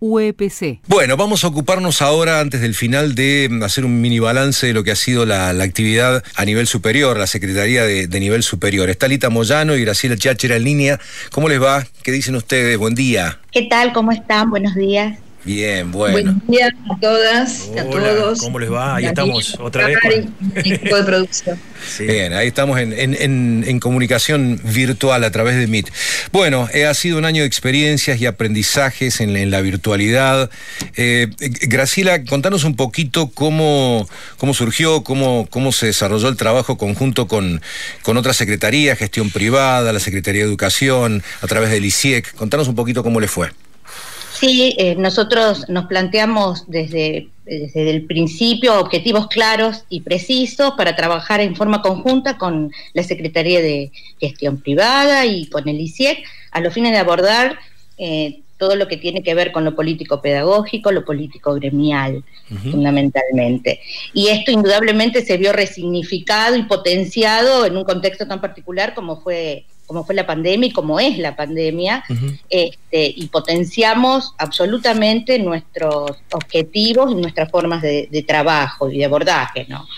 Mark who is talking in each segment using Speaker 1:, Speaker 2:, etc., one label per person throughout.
Speaker 1: UEPC.
Speaker 2: Bueno, vamos a ocuparnos ahora, antes del final, de hacer un mini balance de lo que ha sido la, actividad a nivel superior, la Secretaría de, Nivel Superior. Está Lita Moyano y Graciela Cháchera en línea. ¿Cómo les va? ¿Qué dicen ustedes? Buen día.
Speaker 3: ¿Qué tal? ¿Cómo están? Buenos días.
Speaker 2: Bien, bueno.
Speaker 3: Buenos días a todas, a todos.
Speaker 2: ¿Cómo les va? Ahí estamos otra vez.
Speaker 3: Equipo de producción.
Speaker 2: Bien, ahí estamos en, comunicación virtual a través de Meet. Bueno, eh, ha sido un año de experiencias y aprendizajes en, la virtualidad. Eh, Graciela, contanos un poquito cómo, cómo surgió, cómo, cómo se desarrolló el trabajo conjunto con, con otras secretarías, gestión privada, la Secretaría de Educación, a través del ICIEC. Contanos un poquito cómo le fue.
Speaker 3: Sí, eh, nosotros nos planteamos desde, desde el principio objetivos claros y precisos para trabajar en forma conjunta con la Secretaría de Gestión Privada y con el ICIEC a los fines de abordar eh, todo lo que tiene que ver con lo político pedagógico, lo político gremial, fundamentalmente. Y esto indudablemente se vio resignificado y potenciado en un contexto tan particular como fue como fue la pandemia y como es la pandemia, este, y potenciamos absolutamente nuestros objetivos y nuestras formas de, trabajo y de abordaje. ¿no?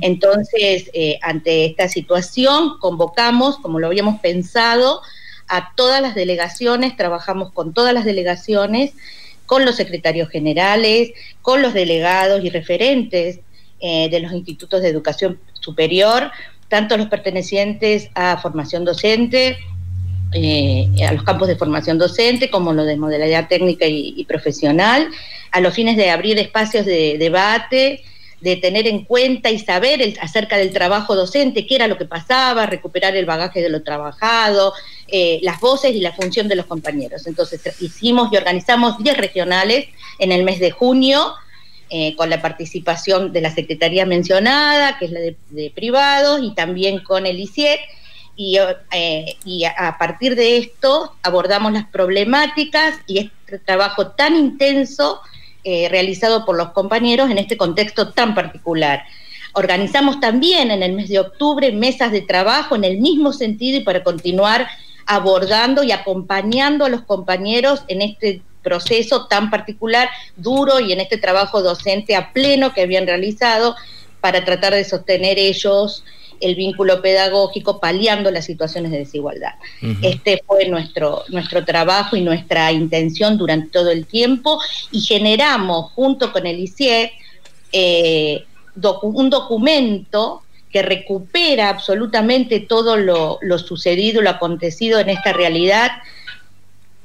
Speaker 3: Entonces, eh, ante esta situación, convocamos, como lo habíamos pensado, a todas las delegaciones, trabajamos con todas las delegaciones, con los secretarios generales, con los delegados y referentes eh, de los institutos de educación superior, tanto los pertenecientes a formación docente, eh, a los campos de formación docente, como los de modalidad técnica y, profesional, a los fines de abrir espacios de debate, de tener en cuenta y saber acerca del trabajo docente, qué era lo que pasaba, recuperar el bagaje de lo trabajado, eh, las voces y la función de los compañeros. Entonces hicimos y organizamos 10 regionales en el mes de junio, eh, con la participación de la Secretaría mencionada, que es la de, privados, y también con el ICIEC. Y, eh, a, partir de esto abordamos las problemáticas y este trabajo tan intenso eh, realizado por los compañeros en este contexto tan particular. Organizamos también en el mes de octubre mesas de trabajo en el mismo sentido y para continuar abordando y acompañando a los compañeros en este proceso tan particular, duro y en este trabajo docente a pleno que habían realizado para tratar de sostener ellos el vínculo pedagógico, paliando las situaciones de desigualdad. Este fue nuestro, nuestro trabajo y nuestra intención durante todo el tiempo y generamos junto con el ICIE eh, un documento que recupera absolutamente todo lo, lo sucedido, lo acontecido en esta realidad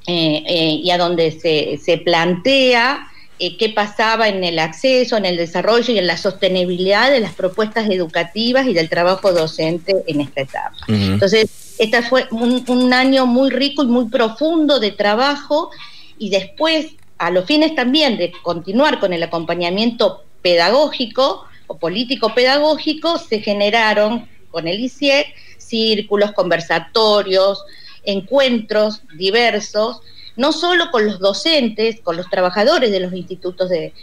Speaker 3: eh, eh, y a donde se, se plantea eh, qué pasaba en el acceso, en el desarrollo y en la sostenibilidad de las propuestas educativas y del trabajo docente en esta etapa. Entonces, este fue un, un, año muy rico y muy profundo de trabajo y después, a los fines también de continuar con el acompañamiento pedagógico o político pedagógico, se generaron con el ICIE círculos, conversatorios, encuentros diversos, no solo con los docentes, con los trabajadores de los institutos de,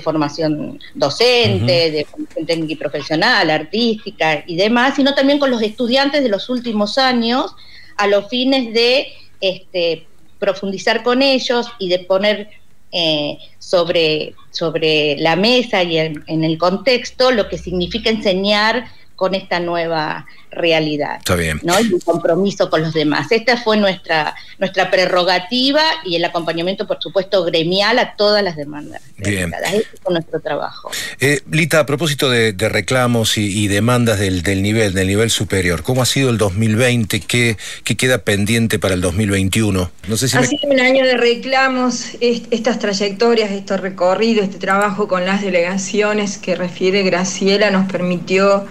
Speaker 3: formación docente, de formación técnica y profesional, artística y demás, sino también con los estudiantes de los últimos años a los fines de este, profundizar con ellos y de poner eh, sobre, sobre la mesa y en, el contexto lo que significa enseñar con esta nueva realidad.
Speaker 2: Está bien.
Speaker 3: ¿no? Y el compromiso con los demás. Esta fue nuestra, nuestra prerrogativa y el acompañamiento, por supuesto, gremial a todas las demandas.
Speaker 2: Bien.
Speaker 3: Este fue nuestro trabajo.
Speaker 2: Eh, Lita, a propósito de, reclamos y, demandas del, nivel, del nivel superior, ¿cómo ha sido el 2020? ¿Qué, qué queda pendiente para el 2021?
Speaker 4: No sé si ha sido un año de reclamos, estas trayectorias, estos recorridos, este trabajo con las delegaciones que refiere Graciela nos permitió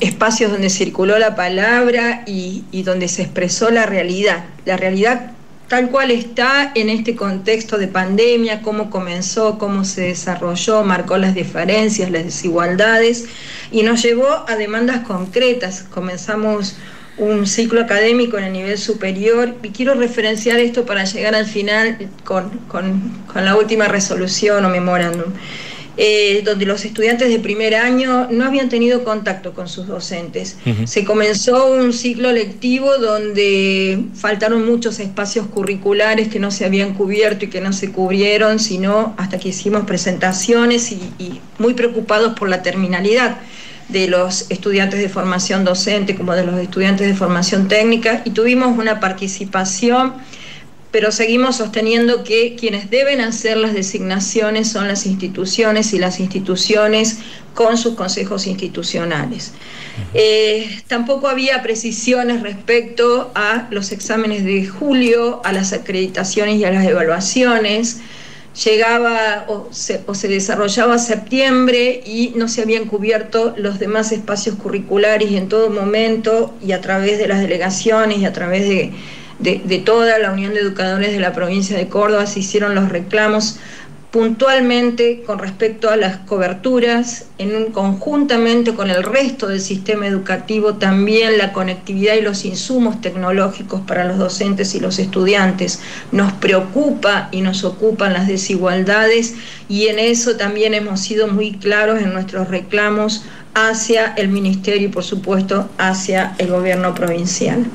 Speaker 4: espacios donde circuló la palabra y, donde se expresó la realidad, la realidad tal cual está en este contexto de pandemia, cómo comenzó, cómo se desarrolló, marcó las diferencias, las desigualdades y nos llevó a demandas concretas. Comenzamos un ciclo académico en el nivel superior y quiero referenciar esto para llegar al final con, con la última resolución o memorándum. Eh, donde los estudiantes de primer año no habían tenido contacto con sus docentes. Se comenzó un ciclo lectivo donde faltaron muchos espacios curriculares que no se habían cubierto y que no se cubrieron, sino hasta que hicimos presentaciones y muy preocupados por la terminalidad de los estudiantes de formación docente como de los estudiantes de formación técnica y tuvimos una participación pero seguimos sosteniendo que quienes deben hacer las designaciones son las instituciones y las instituciones con sus consejos institucionales. Eh, tampoco había precisiones respecto a los exámenes de julio, a las acreditaciones y a las evaluaciones. Llegaba o se, o se desarrollaba septiembre y no se habían cubierto los demás espacios curriculares y en todo momento y a través de las delegaciones y a través de de, toda la Unión de Educadores de la provincia de Córdoba se hicieron los reclamos puntualmente con respecto a las coberturas, en un, conjuntamente con el resto del sistema educativo, también la conectividad y los insumos tecnológicos para los docentes y los estudiantes. Nos preocupa y nos ocupan las desigualdades y en eso también hemos sido muy claros en nuestros reclamos hacia el ministerio y por supuesto hacia el gobierno provincial.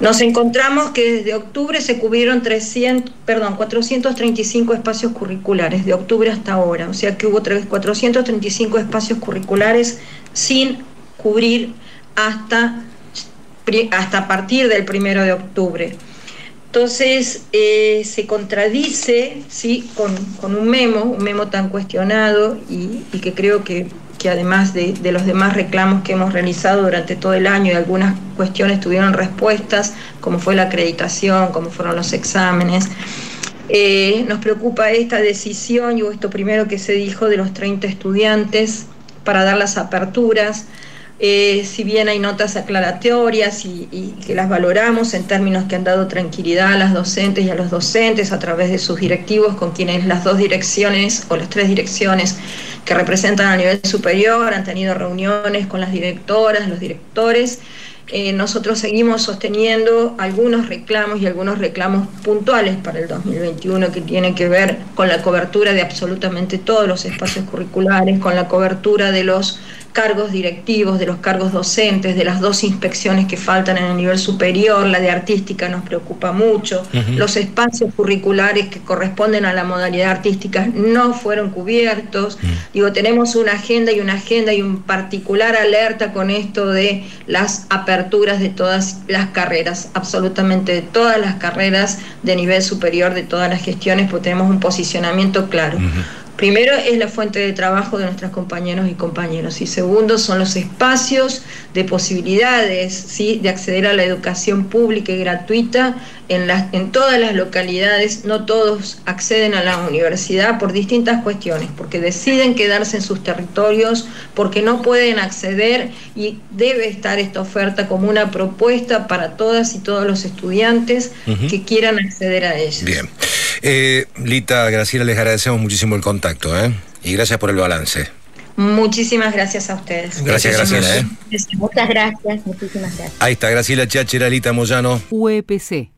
Speaker 4: Nos encontramos que desde octubre se cubrieron 300, perdón, 435 espacios curriculares, de octubre hasta ahora, o sea que hubo 435 espacios curriculares sin cubrir hasta, hasta partir del primero de octubre. Entonces eh, se contradice ¿sí? Con, un memo, un memo tan cuestionado y que creo que que además de, los demás reclamos que hemos realizado durante todo el año y algunas cuestiones tuvieron respuestas, como fue la acreditación, como fueron los exámenes. Eh, nos preocupa esta decisión y esto primero que se dijo de los 30 estudiantes para dar las aperturas. Eh, si bien hay notas aclaratorias y, y, que las valoramos en términos que han dado tranquilidad a las docentes y a los docentes a través de sus directivos, con quienes las dos direcciones o las tres direcciones que representan a nivel superior, han tenido reuniones con las directoras, los directores. Eh, nosotros seguimos sosteniendo algunos reclamos y algunos reclamos puntuales para el 2021 que tienen que ver con la cobertura de absolutamente todos los espacios curriculares, con la cobertura de los cargos directivos, de los cargos docentes, de las dos inspecciones que faltan en el nivel superior, la de artística nos preocupa mucho, los espacios curriculares que corresponden a la modalidad artística no fueron cubiertos. Digo, tenemos una agenda y una agenda y un particular alerta con esto de las aperturas de todas las carreras, absolutamente de todas las carreras de nivel superior, de todas las gestiones, porque tenemos un posicionamiento claro. Primero es la fuente de trabajo de nuestros compañeros y compañeras y segundo son los espacios de posibilidades ¿sí? de acceder a la educación pública y gratuita en, las, en todas las localidades. No todos acceden a la universidad por distintas cuestiones, porque deciden quedarse en sus territorios, porque no pueden acceder y debe estar esta oferta como una propuesta para todas y todos los estudiantes que quieran acceder a ella.
Speaker 2: Bien. Eh, Lita, Graciela, les agradecemos muchísimo el contacto ¿eh? y gracias por el balance.
Speaker 4: Muchísimas gracias a ustedes.
Speaker 2: Gracias, Graciela. ¿eh?
Speaker 3: Muchas gracias, muchísimas gracias.
Speaker 2: Ahí está, Graciela Chachera, Lita Moyano.
Speaker 1: UEPC